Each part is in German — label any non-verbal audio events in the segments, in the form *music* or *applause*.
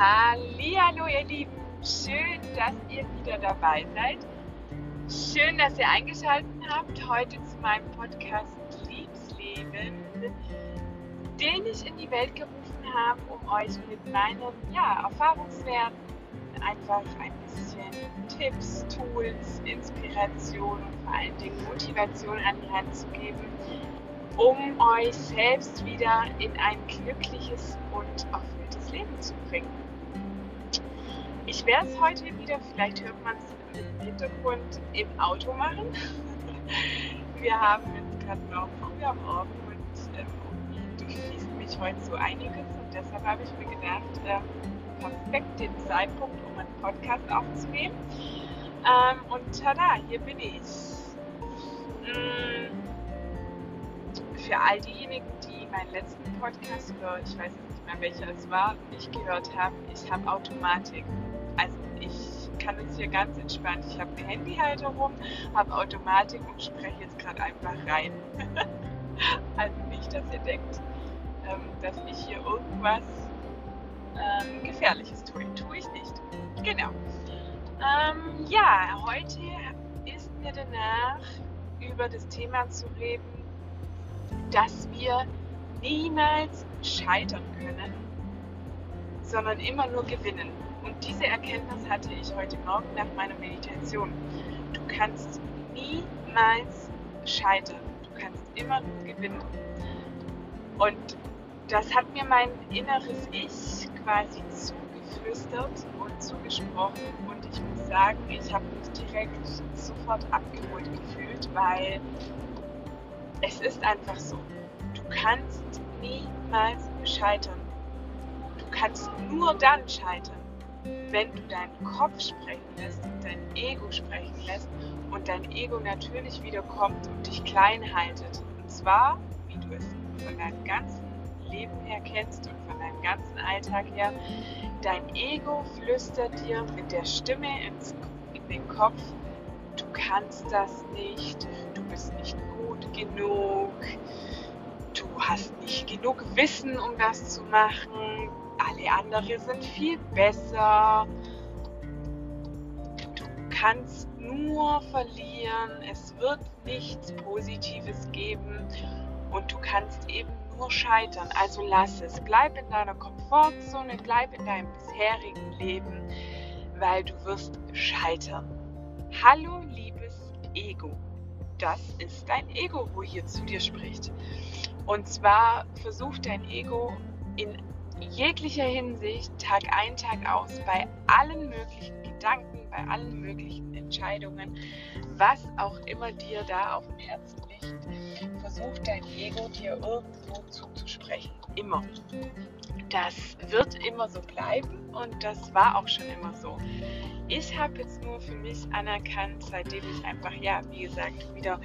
Hallo ihr Lieben, schön, dass ihr wieder dabei seid. Schön, dass ihr eingeschaltet habt heute zu meinem Podcast Liebsleben, den ich in die Welt gerufen habe, um euch mit meinen ja, Erfahrungswerten einfach ein bisschen Tipps, Tools, Inspiration und vor allen Dingen Motivation an die Hand zu geben, um euch selbst wieder in ein glückliches und erfülltes Leben zu bringen. Ich werde es heute wieder, vielleicht hört man es im Hintergrund, im Auto machen. *laughs* Wir haben jetzt gerade noch früh am Morgen und ähm, durchfließt mich heute so einiges und deshalb habe ich mir gedacht, ähm, perfekt den Zeitpunkt, um einen Podcast aufzunehmen. Ähm, und tada, hier bin ich. Mm, für all diejenigen, die meinen letzten Podcast oder ich weiß jetzt nicht mehr welcher es war, nicht gehört haben, ich habe Automatik. Kann es hier ganz entspannt. Ich habe eine Handyhalterung, habe Automatik und spreche jetzt gerade einfach rein. *laughs* also nicht, dass ihr denkt, ähm, dass ich hier irgendwas ähm, Gefährliches tue. Tue ich nicht. Genau. Ähm, ja, heute ist mir danach über das Thema zu reden, dass wir niemals scheitern können, sondern immer nur gewinnen. Und diese Erkenntnis hatte ich heute Morgen nach meiner Meditation. Du kannst niemals scheitern. Du kannst immer gewinnen. Und das hat mir mein inneres Ich quasi zugeflüstert und zugesprochen. Und ich muss sagen, ich habe mich direkt sofort abgeholt gefühlt, weil es ist einfach so. Du kannst niemals scheitern. Du kannst nur dann scheitern, wenn du deinen Kopf sprechen lässt und dein Ego sprechen lässt und dein Ego natürlich wieder kommt und dich klein haltet. Und zwar, wie du es von deinem ganzen Leben her kennst und von deinem ganzen Alltag her, dein Ego flüstert dir mit der Stimme ins, in den Kopf, du kannst das nicht, du bist nicht gut genug, du hast nicht genug Wissen, um das zu machen, alle anderen sind viel besser. Du kannst nur verlieren, es wird nichts Positives geben und du kannst eben nur scheitern. Also lass es. Bleib in deiner Komfortzone, bleib in deinem bisherigen Leben, weil du wirst scheitern. Hallo, liebes Ego. Das ist dein Ego, wo hier zu dir spricht. Und zwar versucht dein Ego in jeglicher Hinsicht Tag ein, Tag aus bei allen möglichen Gedanken, bei allen möglichen Entscheidungen, was auch immer dir da auf dem Herzen liegt, versucht dein Ego dir irgendwo zuzusprechen. Immer. Das wird immer so bleiben und das war auch schon immer so. Ich habe jetzt nur für mich anerkannt, seitdem ich einfach, ja, wie gesagt, wieder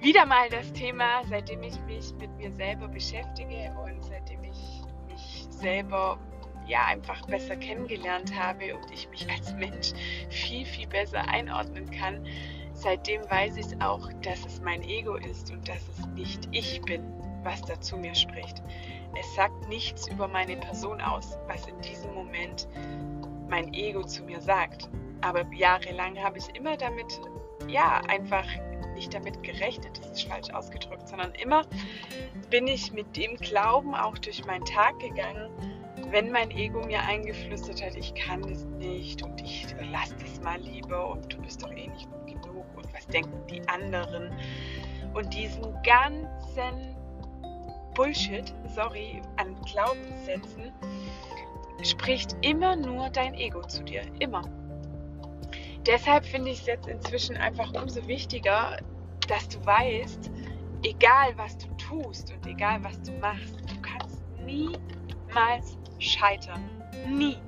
wieder mal das Thema, seitdem ich mich mit mir selber beschäftige und seitdem ich selber ja einfach besser kennengelernt habe und ich mich als Mensch viel, viel besser einordnen kann, seitdem weiß ich auch, dass es mein Ego ist und dass es nicht ich bin, was da zu mir spricht. Es sagt nichts über meine Person aus, was in diesem Moment mein Ego zu mir sagt. Aber jahrelang habe ich immer damit, ja, einfach nicht damit gerechnet, das ist falsch ausgedrückt, sondern immer bin ich mit dem Glauben auch durch meinen Tag gegangen, wenn mein Ego mir eingeflüstert hat, ich kann es nicht und ich lass das mal lieber und du bist doch eh nicht gut genug und was denken die anderen? Und diesen ganzen Bullshit, sorry, an Glaubenssätzen spricht immer nur dein Ego zu dir, immer deshalb finde ich es jetzt inzwischen einfach umso wichtiger, dass du weißt, egal was du tust und egal was du machst, du kannst niemals scheitern. Nie.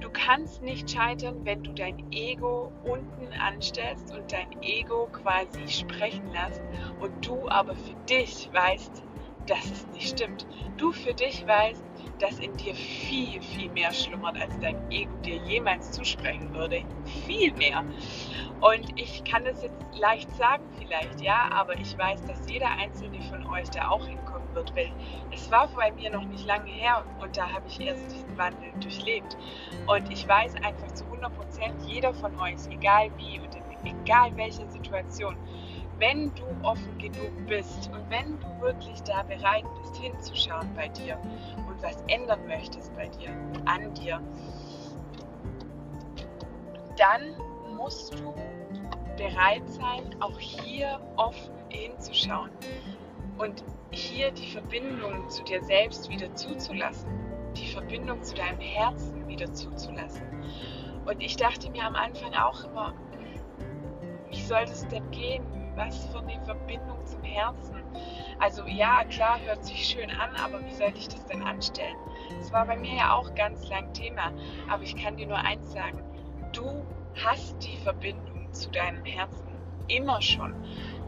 Du kannst nicht scheitern, wenn du dein Ego unten anstellst und dein Ego quasi sprechen lässt und du aber für dich weißt, dass es nicht stimmt. Du für dich weißt, das in dir viel, viel mehr schlummert, als dein Ego dir jemals zusprechen würde. Viel mehr. Und ich kann das jetzt leicht sagen vielleicht, ja, aber ich weiß, dass jeder einzelne von euch da auch hinkommen wird, weil es war bei mir noch nicht lange her und da habe ich erst diesen Wandel durchlebt. Und ich weiß einfach zu 100 Prozent, jeder von euch, egal wie und in egal welcher Situation, wenn du offen genug bist und wenn du wirklich da bereit bist hinzuschauen bei dir und was ändern möchtest bei dir, an dir, dann musst du bereit sein, auch hier offen hinzuschauen und hier die Verbindung zu dir selbst wieder zuzulassen, die Verbindung zu deinem Herzen wieder zuzulassen. Und ich dachte mir am Anfang auch immer, wie soll das denn gehen? Was für eine Verbindung zum Herzen? Also ja, klar, hört sich schön an, aber wie soll ich das denn anstellen? Das war bei mir ja auch ganz lang Thema. Aber ich kann dir nur eins sagen, du hast die Verbindung zu deinem Herzen immer schon.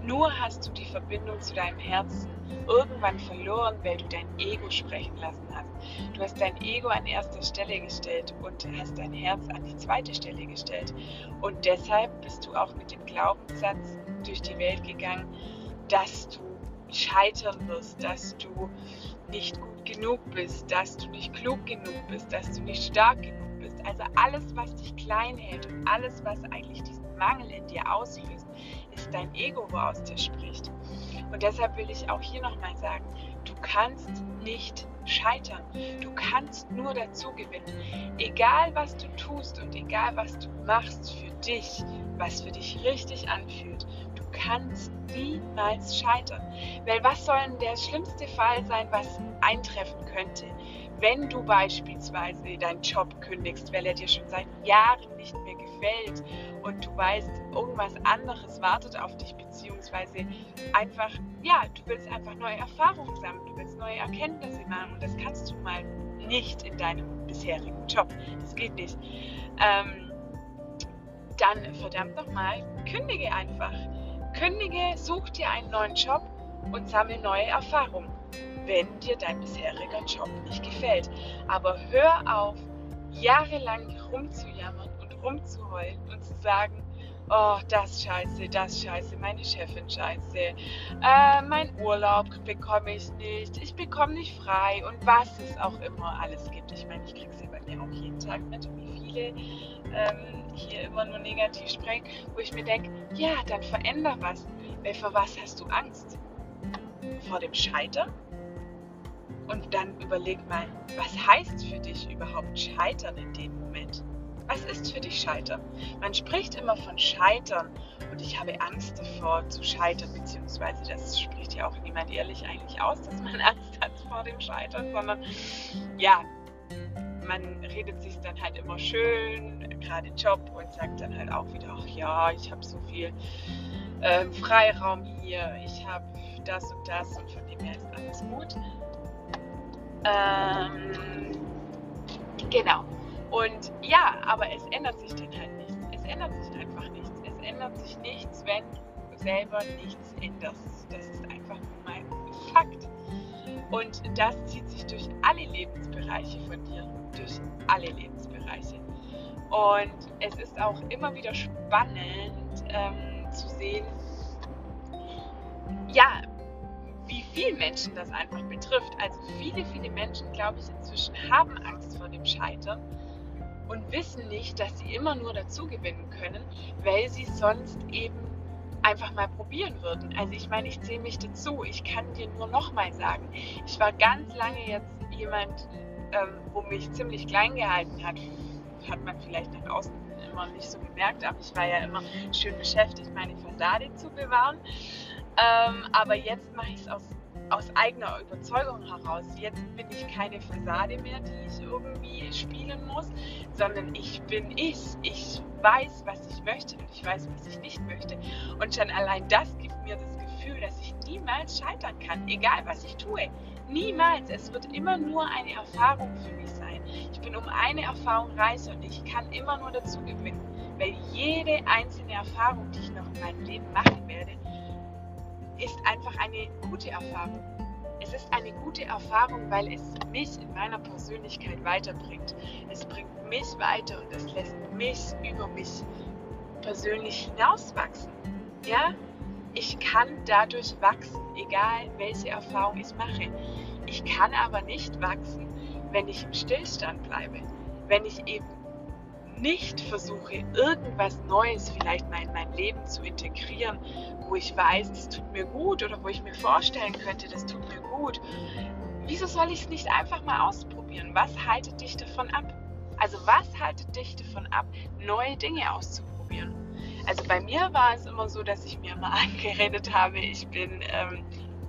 Nur hast du die Verbindung zu deinem Herzen irgendwann verloren, weil du dein Ego sprechen lassen hast. Du hast dein Ego an erster Stelle gestellt und hast dein Herz an die zweite Stelle gestellt. Und deshalb bist du auch mit dem Glaubenssatz durch die Welt gegangen, dass du scheitern wirst, dass du nicht gut genug bist, dass du nicht klug genug bist, dass du nicht stark genug bist. Also alles, was dich klein hält und alles, was eigentlich diesen Mangel in dir auslöst, ist dein Ego, woraus dir spricht. Und deshalb will ich auch hier nochmal sagen, du kannst nicht scheitern. Du kannst nur dazu gewinnen. Egal was du tust und egal was du machst für dich, was für dich richtig anfühlt, kannst niemals scheitern. Weil was soll denn der schlimmste Fall sein, was eintreffen könnte? wenn du beispielsweise deinen Job kündigst, weil er dir schon seit Jahren nicht mehr gefällt und du weißt, irgendwas anderes wartet auf dich, beziehungsweise einfach, ja, du willst einfach neue Erfahrungen sammeln, du willst neue Erkenntnisse machen und das kannst du mal nicht in deinem bisherigen Job. Das geht nicht. Ähm, dann verdammt nochmal, kündige einfach. Kündige, such dir einen neuen Job und sammle neue Erfahrungen wenn dir dein bisheriger Job nicht gefällt. Aber hör auf, jahrelang rumzujammern und rumzuheulen und zu sagen, oh, das scheiße, das scheiße, meine Chefin scheiße, äh, mein Urlaub bekomme ich nicht, ich bekomme nicht frei und was es auch immer alles gibt. Ich meine, ich kriege es ja bei mir auch jeden Tag mit, wie viele ähm, hier immer nur negativ sprechen, wo ich mir denke, ja, dann veränder was. Weil vor was hast du Angst? Vor dem Scheitern? Und dann überleg mal, was heißt für dich überhaupt Scheitern in dem Moment? Was ist für dich Scheitern? Man spricht immer von Scheitern und ich habe Angst davor zu scheitern, beziehungsweise das spricht ja auch niemand ehrlich eigentlich aus, dass man *laughs* Angst hat vor dem Scheitern, sondern ja, man redet sich dann halt immer schön, gerade Job und sagt dann halt auch wieder, ach ja, ich habe so viel äh, Freiraum hier, ich habe das und das und von dem her ist alles gut. Ähm, genau. Und ja, aber es ändert sich dann halt nichts. Es ändert sich einfach nichts. Es ändert sich nichts, wenn du selber nichts änderst. Das ist einfach mein Fakt. Und das zieht sich durch alle Lebensbereiche von dir. Durch alle Lebensbereiche. Und es ist auch immer wieder spannend ähm, zu sehen, ja, wie viele Menschen das einfach betrifft. Also viele, viele Menschen, glaube ich, inzwischen haben Angst vor dem Scheitern und wissen nicht, dass sie immer nur dazu gewinnen können, weil sie sonst eben einfach mal probieren würden. Also ich meine, ich zähle mich dazu. Ich kann dir nur noch mal sagen, ich war ganz lange jetzt jemand, ähm, wo mich ziemlich klein gehalten hat. Hat man vielleicht nach außen immer nicht so gemerkt, aber ich war ja immer schön beschäftigt, meine Fassade zu bewahren. Ähm, aber jetzt mache ich es aus, aus eigener Überzeugung heraus. Jetzt bin ich keine Fassade mehr, die ich irgendwie spielen muss, sondern ich bin ich. Ich weiß, was ich möchte und ich weiß, was ich nicht möchte. Und schon allein das gibt mir das Gefühl, dass ich niemals scheitern kann, egal was ich tue. Niemals. Es wird immer nur eine Erfahrung für mich sein. Ich bin um eine Erfahrung reicher und ich kann immer nur dazu gewinnen, weil jede einzelne Erfahrung, die ich noch in meinem Leben machen werde, ist einfach eine gute Erfahrung. Es ist eine gute Erfahrung, weil es mich in meiner Persönlichkeit weiterbringt. Es bringt mich weiter und es lässt mich über mich persönlich hinauswachsen. Ja, ich kann dadurch wachsen, egal welche Erfahrung ich mache. Ich kann aber nicht wachsen, wenn ich im Stillstand bleibe, wenn ich eben nicht versuche, irgendwas Neues vielleicht mal in mein Leben zu integrieren, wo ich weiß, das tut mir gut oder wo ich mir vorstellen könnte, das tut mir gut. Wieso soll ich es nicht einfach mal ausprobieren? Was haltet dich davon ab? Also was haltet dich davon ab, neue Dinge auszuprobieren? Also bei mir war es immer so, dass ich mir mal *laughs* angeredet habe, ich bin ähm,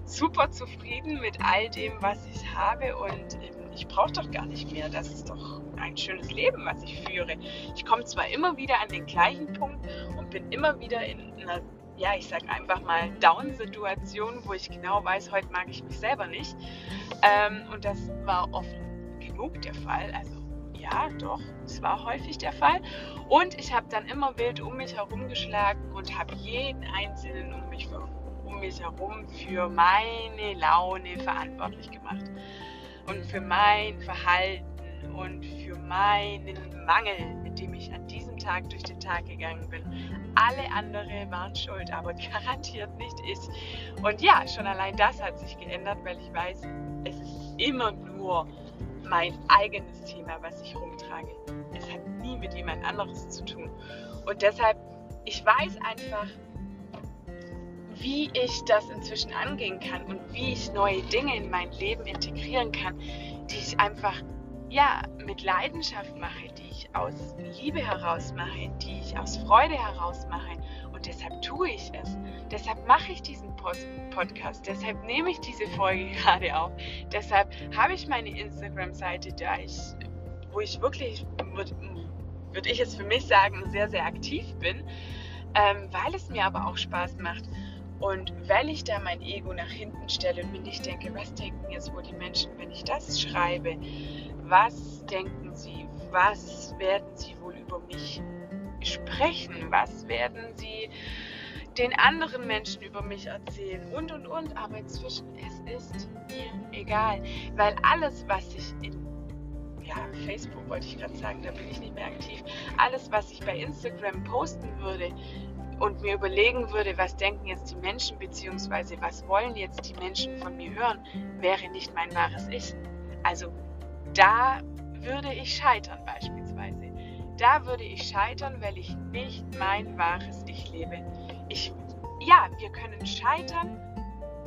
super zufrieden mit all dem, was ich habe und ähm, ich brauche doch gar nicht mehr. Das ist doch ein schönes Leben, was ich führe. Ich komme zwar immer wieder an den gleichen Punkt und bin immer wieder in einer, ja, ich sage einfach mal Down-Situation, wo ich genau weiß, heute mag ich mich selber nicht. Ähm, und das war oft genug der Fall. Also ja, doch, es war häufig der Fall. Und ich habe dann immer wild um mich herum geschlagen und habe jeden Einzelnen um mich, um mich herum für meine Laune verantwortlich gemacht. Und für mein Verhalten und für meinen Mangel, mit dem ich an diesem Tag durch den Tag gegangen bin. Alle anderen waren schuld, aber *laughs* garantiert nicht ich. Und ja, schon allein das hat sich geändert, weil ich weiß, es ist immer nur mein eigenes Thema, was ich rumtrage. Es hat nie mit jemand anderes zu tun. Und deshalb, ich weiß einfach, wie ich das inzwischen angehen kann und wie ich neue Dinge in mein Leben integrieren kann, die ich einfach ja mit Leidenschaft mache, die ich aus Liebe heraus mache, die ich aus Freude heraus mache. Und deshalb tue ich es. Deshalb mache ich diesen Podcast. Deshalb nehme ich diese Folge *laughs* gerade auf. Deshalb habe ich meine Instagram-Seite, wo ich wirklich, würde würd ich es für mich sagen, sehr, sehr aktiv bin, ähm, weil es mir aber auch Spaß macht. Und weil ich da mein Ego nach hinten stelle und mir nicht denke, was denken jetzt wohl die Menschen, wenn ich das schreibe? Was denken sie? Was werden sie wohl über mich sprechen? Was werden sie den anderen Menschen über mich erzählen? Und, und, und. Aber inzwischen, es ist mir egal. Weil alles, was ich in ja, Facebook wollte ich gerade sagen, da bin ich nicht mehr aktiv. Alles, was ich bei Instagram posten würde, und mir überlegen würde, was denken jetzt die Menschen, beziehungsweise was wollen jetzt die Menschen von mir hören, wäre nicht mein wahres Ich. Also da würde ich scheitern beispielsweise. Da würde ich scheitern, weil ich nicht mein wahres Ich lebe. Ich, ja, wir können scheitern.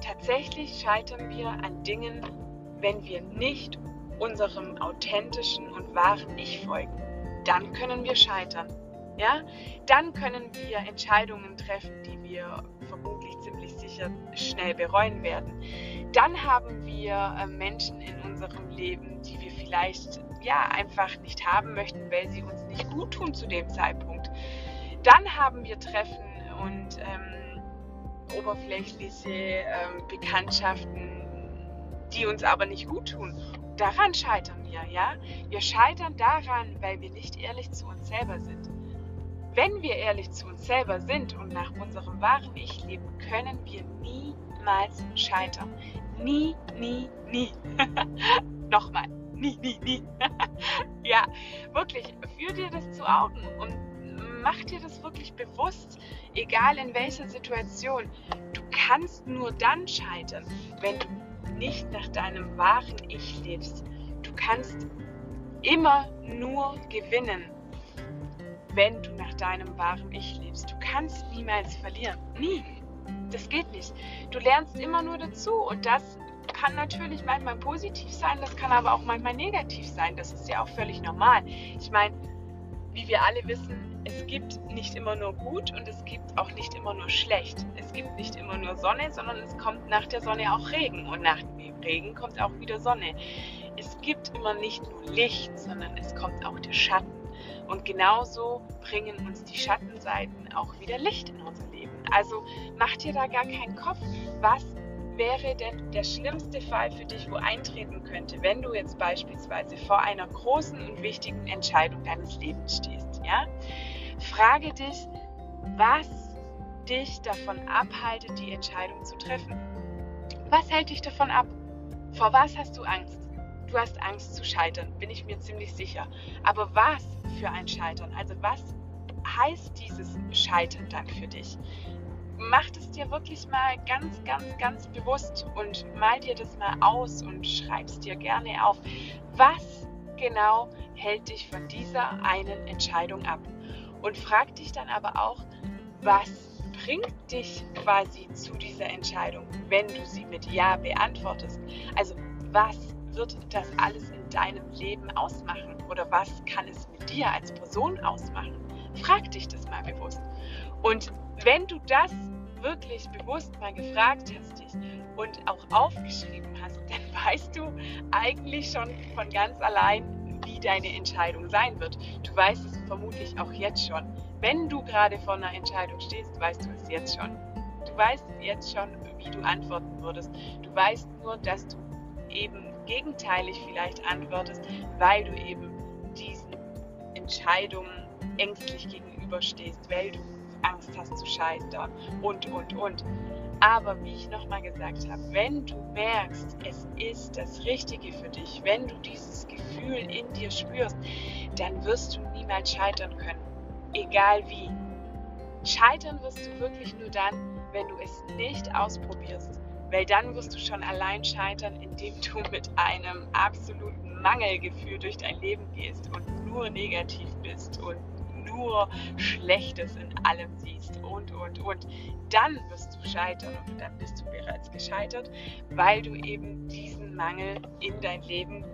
Tatsächlich scheitern wir an Dingen, wenn wir nicht unserem authentischen und wahren Ich folgen. Dann können wir scheitern ja, dann können wir Entscheidungen treffen, die wir vermutlich ziemlich sicher schnell bereuen werden. Dann haben wir äh, Menschen in unserem Leben, die wir vielleicht ja einfach nicht haben möchten, weil sie uns nicht gut tun zu dem Zeitpunkt. Dann haben wir Treffen und ähm, oberflächliche ähm, Bekanntschaften, die uns aber nicht gut tun. Daran scheitern wir, ja? Wir scheitern daran, weil wir nicht ehrlich zu uns selber sind. Wenn wir ehrlich zu uns selber sind und nach unserem wahren Ich leben, können wir niemals scheitern. Nie, nie, nie. *laughs* Nochmal. Nie, nie, nie. *laughs* ja, wirklich, führ dir das zu Augen und mach dir das wirklich bewusst, egal in welcher Situation. Du kannst nur dann scheitern, wenn du nicht nach deinem wahren Ich lebst. Du kannst immer nur gewinnen, wenn du nach deinem wahren Ich lebst. Du kannst niemals verlieren. Nie. Das geht nicht. Du lernst immer nur dazu und das kann natürlich manchmal positiv sein, das kann aber auch manchmal negativ sein. Das ist ja auch völlig normal. Ich meine, wie wir alle wissen, es gibt nicht immer nur gut und es gibt auch nicht immer nur schlecht. Es gibt nicht immer nur Sonne, sondern es kommt nach der Sonne auch Regen und nach dem Regen kommt auch wieder Sonne. Es gibt immer nicht nur Licht, sondern es kommt auch der Schatten. Und genauso bringen uns die Schattenseiten auch wieder Licht in unser Leben. Also mach dir da gar keinen Kopf, was wäre denn der schlimmste Fall für dich, wo eintreten könnte, wenn du jetzt beispielsweise vor einer großen und wichtigen Entscheidung deines Lebens stehst. Ja? Frage dich, was dich davon abhaltet, die Entscheidung zu treffen. Was hält dich davon ab? Vor was hast du Angst? Du hast Angst zu scheitern, bin ich mir ziemlich sicher. Aber was für ein Scheitern? Also was heißt dieses Scheitern dann für dich? Mach es dir wirklich mal ganz, ganz, ganz bewusst und mal dir das mal aus und schreib es dir gerne auf. Was genau hält dich von dieser einen Entscheidung ab? Und frag dich dann aber auch, was bringt dich quasi zu dieser Entscheidung, wenn du sie mit Ja beantwortest? Also was wird das alles in deinem Leben ausmachen? Oder was kann es mit dir als Person ausmachen? Frag dich das mal bewusst. Und wenn du das wirklich bewusst mal gefragt hast dich und auch aufgeschrieben hast, dann *laughs* weißt du eigentlich schon von ganz allein, wie deine Entscheidung sein wird. Du weißt es vermutlich auch jetzt schon. Wenn du gerade vor einer Entscheidung stehst, weißt du es jetzt schon. Du weißt jetzt schon, wie du antworten würdest. Du weißt nur, dass du eben gegenteilig vielleicht antwortest, weil du eben diesen Entscheidungen ängstlich gegenüberstehst, weil du Angst hast zu scheitern und, und, und. Aber wie ich nochmal gesagt habe, wenn du merkst, es ist das Richtige für dich, wenn du dieses Gefühl in dir spürst, dann wirst du niemals scheitern können. Egal wie. Scheitern wirst du wirklich nur dann, wenn du es nicht ausprobierst. Weil dann wirst du schon allein scheitern, indem du mit einem absoluten Mangelgefühl durch dein Leben gehst und nur negativ bist und nur Schlechtes in allem siehst und, und, und. Dann wirst du scheitern und dann bist du bereits gescheitert, weil du eben diesen Mangel in dein Leben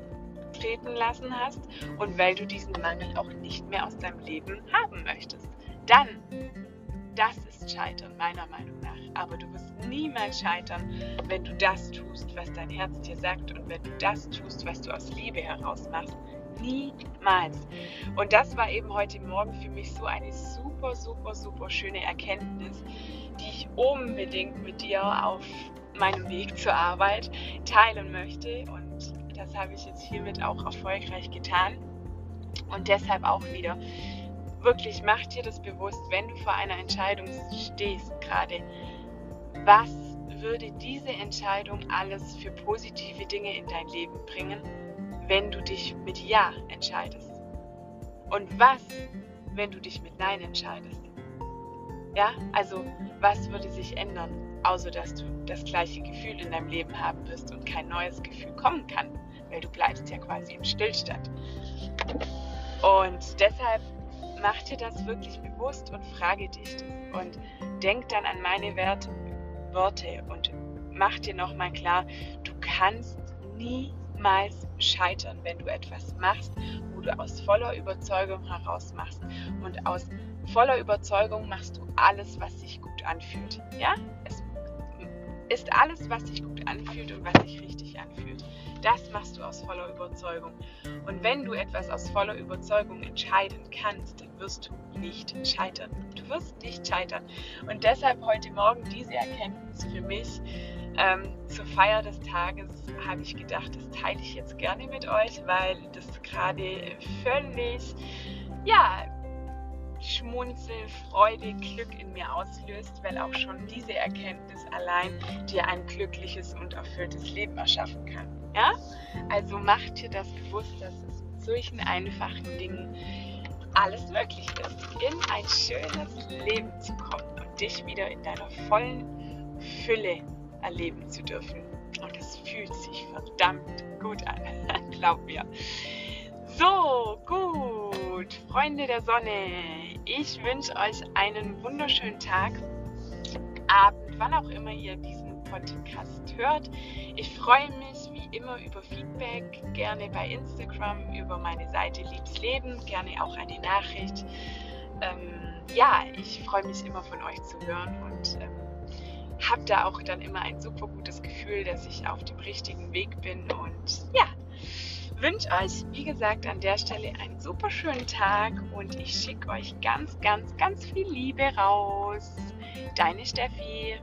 treten lassen hast und weil du diesen Mangel auch nicht mehr aus deinem Leben haben möchtest. Dann, das ist Scheitern, meiner Meinung nach aber du wirst niemals scheitern, wenn du das tust, was dein Herz dir sagt und wenn du das tust, was du aus Liebe heraus machst. Niemals. Und das war eben heute Morgen für mich so eine super, super, super schöne Erkenntnis, die ich unbedingt mit dir auf meinem Weg zur Arbeit teilen möchte. Und das habe ich jetzt hiermit auch erfolgreich getan. Und deshalb auch wieder, wirklich mach dir das bewusst, wenn du vor einer Entscheidung stehst gerade was würde diese Entscheidung alles für positive Dinge in dein Leben bringen, wenn du dich mit Ja entscheidest? Und was, wenn du dich mit Nein entscheidest? Ja, also was würde sich ändern, außer dass du das gleiche Gefühl in deinem Leben haben wirst und kein neues Gefühl kommen kann, weil du bleibst ja quasi im Stillstand. Und deshalb mach dir das wirklich bewusst und frage dich das und denk dann an meine Werte Worte und mach dir nochmal klar, du kannst niemals scheitern, wenn du etwas machst, wo du aus voller Überzeugung heraus machst. Und aus voller Überzeugung machst du alles, was sich gut anfühlt. Ja? Es ist alles, was sich gut anfühlt und was sich richtig anfühlt. Das machst du aus voller Überzeugung. Und wenn du etwas aus voller Überzeugung entscheiden kannst, dann wirst du nicht scheitern. Du wirst nicht scheitern. Und deshalb heute Morgen diese Erkenntnis für mich ähm, zur Feier des Tages habe ich gedacht, das teile ich jetzt gerne mit euch, weil das gerade völlig, ja, Schmunzel, Freude, Glück in mir auslöst, weil auch schon diese Erkenntnis allein dir ein glückliches und erfülltes Leben erschaffen kann. Ja? Also mach dir das bewusst, dass es mit solchen einfachen Dingen alles möglich ist, in ein schönes Leben zu kommen und dich wieder in deiner vollen Fülle erleben zu dürfen. Und es fühlt sich verdammt gut an, *laughs* glaub mir. So, gut, Freunde der Sonne, ich wünsche euch einen wunderschönen Tag, Abend, wann auch immer ihr diesen Podcast hört. Ich freue mich wie immer über Feedback, gerne bei Instagram, über meine Seite Liebs Leben, gerne auch eine Nachricht. Ähm, ja, ich freue mich immer von euch zu hören und ähm, habe da auch dann immer ein super gutes Gefühl, dass ich auf dem richtigen Weg bin und ja, wünsche euch, wie gesagt, an der Stelle einen super schönen Tag und ich schicke euch ganz, ganz, ganz viel Liebe raus. Deine Steffi.